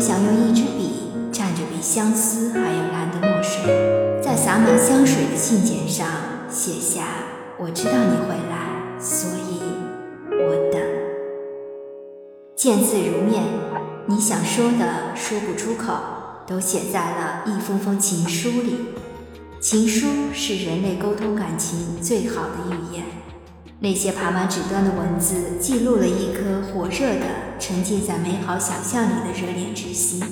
想用一支笔蘸着比相思还要蓝的墨水，在洒满香水的信笺上写下“我知道你会来，所以我等”。见字如面，你想说的说不出口，都写在了一封封情书里。情书是人类沟通感情最好的语言。那些爬满纸端的文字，记录了一颗火热的、沉浸在美好想象里的热恋之心，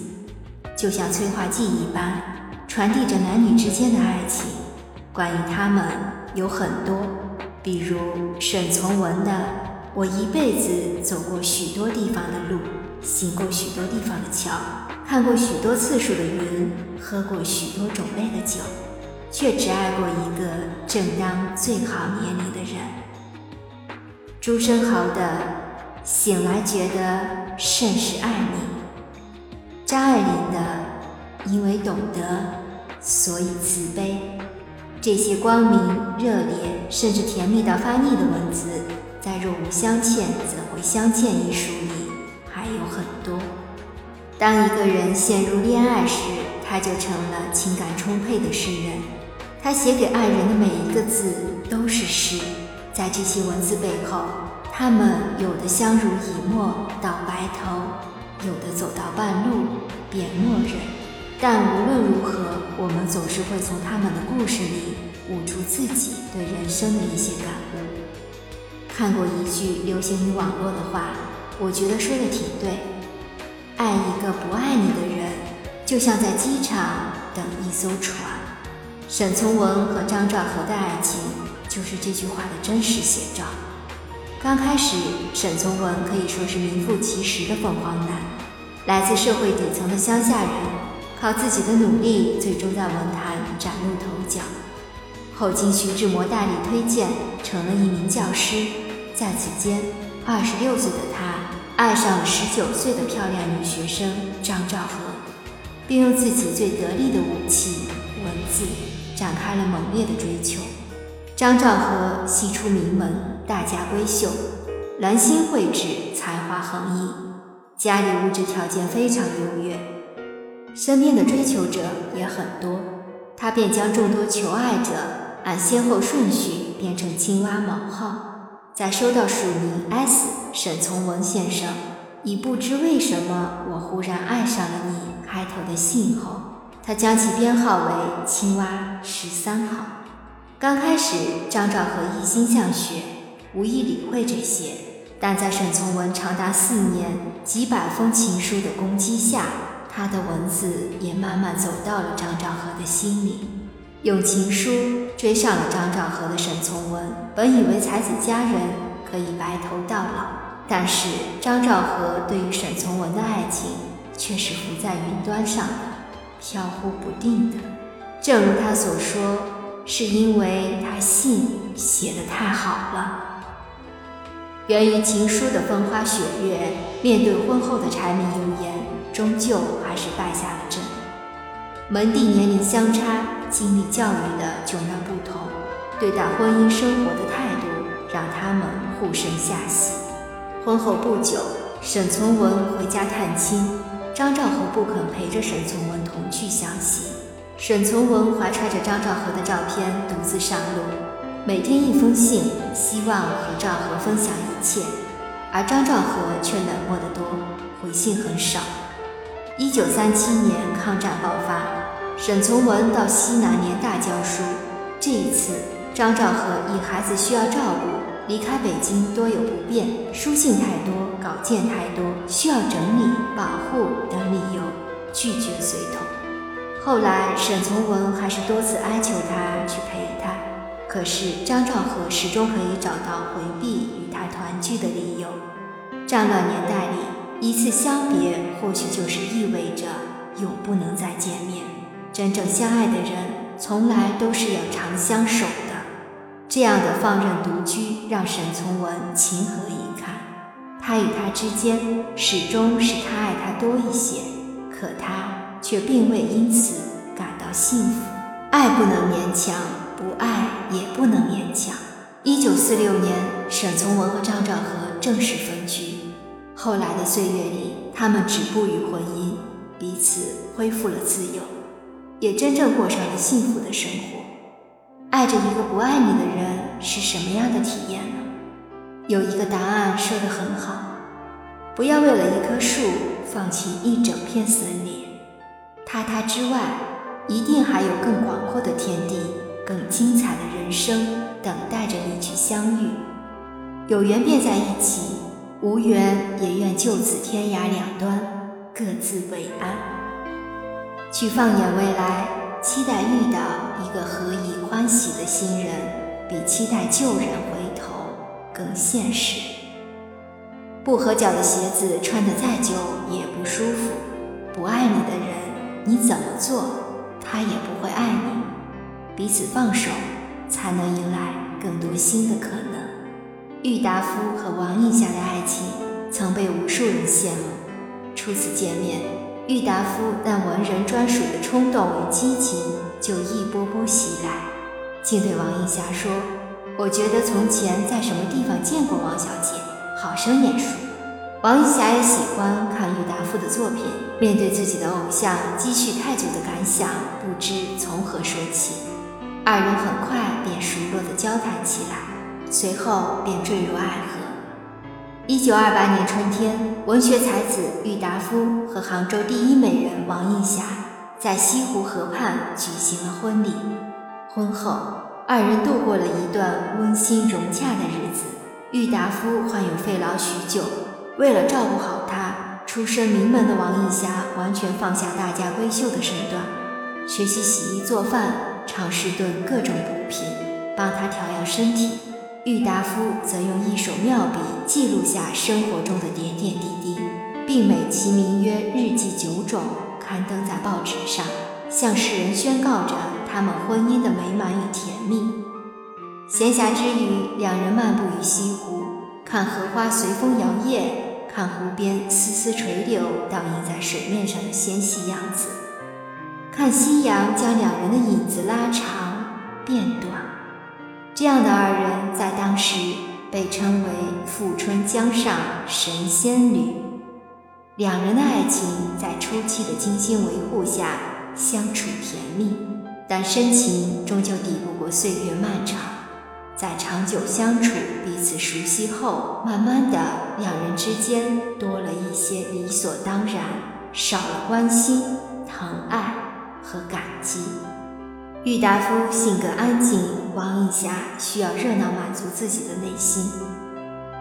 就像催化剂一般，传递着男女之间的爱情。关于他们有很多，比如沈从文的“我一辈子走过许多地方的路，行过许多地方的桥，看过许多次数的云，喝过许多种类的酒，却只爱过一个正当最好年龄的人。”朱生豪的“醒来觉得甚是爱你”，张爱玲的“因为懂得，所以慈悲”，这些光明、热烈，甚至甜蜜到发腻的文字，在《若无相欠怎会相见》一书里还有很多。当一个人陷入恋爱时，他就成了情感充沛的诗人，他写给爱人的每一个字都是诗。在这些文字背后，他们有的相濡以沫到白头，有的走到半路便默认。但无论如何，我们总是会从他们的故事里悟出自己对人生的一些感悟。看过一句流行于网络的话，我觉得说的挺对：爱一个不爱你的人，就像在机场等一艘船。沈从文和张兆和的爱情。就是这句话的真实写照。刚开始，沈从文可以说是名副其实的凤凰男，来自社会底层的乡下人，靠自己的努力，最终在文坛崭露头角。后经徐志摩大力推荐，成了一名教师。在此间，二十六岁的他爱上了十九岁的漂亮女学生张兆和，并用自己最得力的武器——文字，展开了猛烈的追求。张兆和系出名门，大家闺秀，兰心蕙质，才华横溢，家里物质条件非常优越，身边的追求者也很多，他便将众多求爱者按先后顺序编成青蛙冒号，在收到署名 S 沈从文先生以不知为什么我忽然爱上了你开头的信后，他将其编号为青蛙十三号。刚开始，张兆和一心向学，无意理会这些。但在沈从文长达四年、几百封情书的攻击下，他的文字也慢慢走到了张兆和的心里。用情书追上了张兆和的沈从文，本以为才子佳人可以白头到老，但是张兆和对于沈从文的爱情却是浮在云端上的，飘忽不定的。正如他所说。是因为他信写得太好了。源于情书的风花雪月，面对婚后的柴米油盐，终究还是败下了阵。门第年龄相差，经历教育的迥然不同，对待婚姻生活的态度，让他们互生下喜。婚后不久，沈从文回家探亲，张兆和不肯陪着沈从文同去相喜。沈从文怀揣着张兆和的照片，独自上路，每天一封信，希望和赵和分享一切，而张兆和却冷漠得多，回信很少。一九三七年抗战爆发，沈从文到西南联大教书，这一次张兆和以孩子需要照顾，离开北京多有不便，书信太多，稿件太多，需要整理、保护等理由，拒绝随同。后来，沈从文还是多次哀求他去陪他，可是张兆和始终可以找到回避与他团聚的理由。战乱年代里，一次相别或许就是意味着永不能再见面。真正相爱的人，从来都是要长相守的。这样的放任独居，让沈从文情何以堪？他与他之间，始终是他爱他多一些，可他。却并未因此感到幸福。爱不能勉强，不爱也不能勉强。一九四六年，沈从文和张兆和正式分居。后来的岁月里，他们止步于婚姻，彼此恢复了自由，也真正过上了幸福的生活。爱着一个不爱你的人是什么样的体验呢？有一个答案说得很好：不要为了一棵树放弃一整片森林。他他之外，一定还有更广阔的天地，更精彩的人生等待着你去相遇。有缘便在一起，无缘也愿就此天涯两端，各自为安。去放眼未来，期待遇到一个合宜欢喜的新人，比期待旧人回头更现实。不合脚的鞋子穿得再久也不舒服。不爱你的人，你怎么做，他也不会爱你。彼此放手，才能迎来更多新的可能。郁达夫和王映霞的爱情曾被无数人羡慕。初次见面，郁达夫那文人专属的冲动与激情就一波波袭来，竟对王映霞说：“我觉得从前在什么地方见过王小姐，好生眼熟。”王映霞也喜欢看郁达夫的作品，面对自己的偶像积蓄太久的感想，不知从何说起。二人很快便熟络地交谈起来。随后便坠入爱河。一九二八年春天，文学才子郁达夫和杭州第一美人王映霞在西湖河畔举行了婚礼。婚后，二人度过了一段温馨融洽的日子。郁达夫患有肺痨许久，为了照顾好他，出身名门的王映霞完全放下大家闺秀的身段，学习洗衣做饭，尝试炖各种补品，帮他调养身体。郁达夫则用一手妙笔记录下生活中的点点滴滴，并美其名曰《日记九种》，刊登在报纸上，向世人宣告着他们婚姻的美满与甜蜜。闲暇之余，两人漫步于西湖，看荷花随风摇曳，看湖边丝丝垂柳倒映在水面上的纤细样子，看夕阳将两人的影子拉长变短。这样的二人在当时被称为“富春江上神仙侣”。两人的爱情在初期的精心维护下相处甜蜜，但深情终究抵不过岁月漫长。在长久相处、彼此熟悉后，慢慢的，两人之间多了一些理所当然，少了关心、疼爱和感激。郁达夫性格安静，王映霞需要热闹满足自己的内心。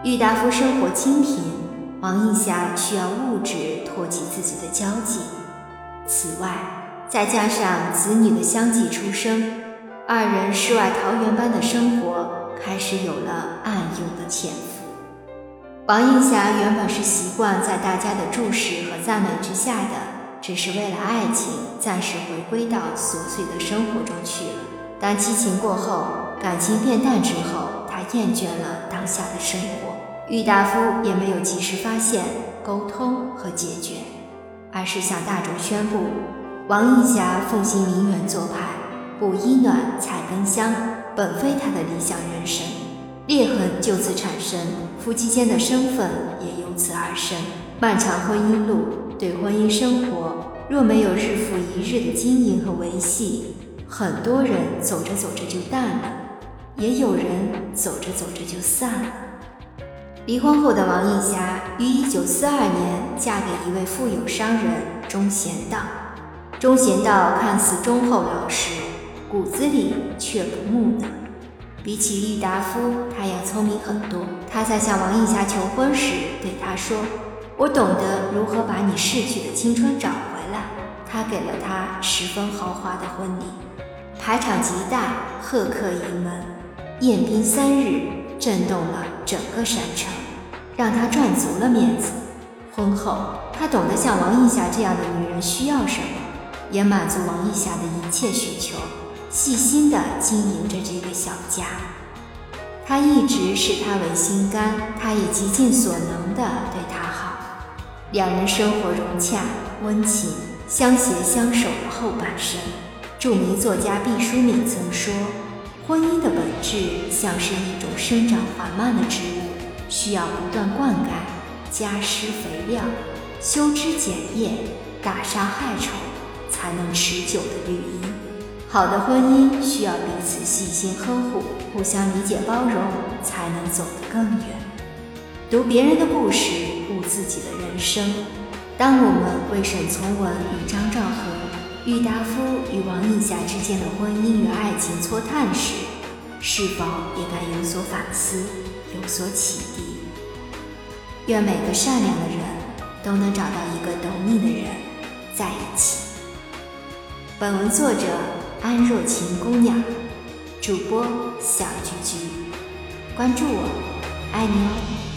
郁达夫生活清贫，王映霞需要物质托起自己的交际。此外，再加上子女的相继出生，二人世外桃源般的生活开始有了暗涌的潜伏。王映霞原本是习惯在大家的注视和赞美之下的。只是为了爱情，暂时回归到琐碎的生活中去了。当激情过后，感情变淡之后，她厌倦了当下的生活。郁达夫也没有及时发现、沟通和解决，而是向大众宣布：王映霞奉行名媛做派，不衣暖采根香，本非他的理想人生。裂痕就此产生，夫妻间的身份也由此而生。漫长婚姻路。对婚姻生活，若没有日复一日的经营和维系，很多人走着走着就淡了，也有人走着走着就散了。离婚后的王映霞于1942年嫁给一位富有商人钟贤道。钟贤道看似忠厚老实，骨子里却不木讷。比起郁达夫，他要聪明很多。他在向王映霞求婚时对他说。我懂得如何把你逝去的青春找回来。他给了他十分豪华的婚礼，排场极大，贺客盈门，宴宾三日，震动了整个山城，让他赚足了面子。婚后，他懂得像王映霞这样的女人需要什么，也满足王映霞的一切需求，细心地经营着这个小家。他一直视她为心肝，他也极尽所能地对她好。两人生活融洽温情，相携相守的后半生。著名作家毕淑敏曾说：“婚姻的本质像是一种生长缓慢的植物，需要不断灌溉、加施肥料、修枝剪叶，打杀害虫，才能持久的绿荫。好的婚姻需要彼此细心呵护，互相理解包容，才能走得更远。读别人的故事，悟自己的人生。当我们为沈从文与张兆和、郁达夫与王映霞之间的婚姻与爱情搓炭时，是否也该有所反思，有所启迪？愿每个善良的人都能找到一个懂你的人在一起。本文作者安若晴姑娘，主播小菊菊，关注我，爱你哦。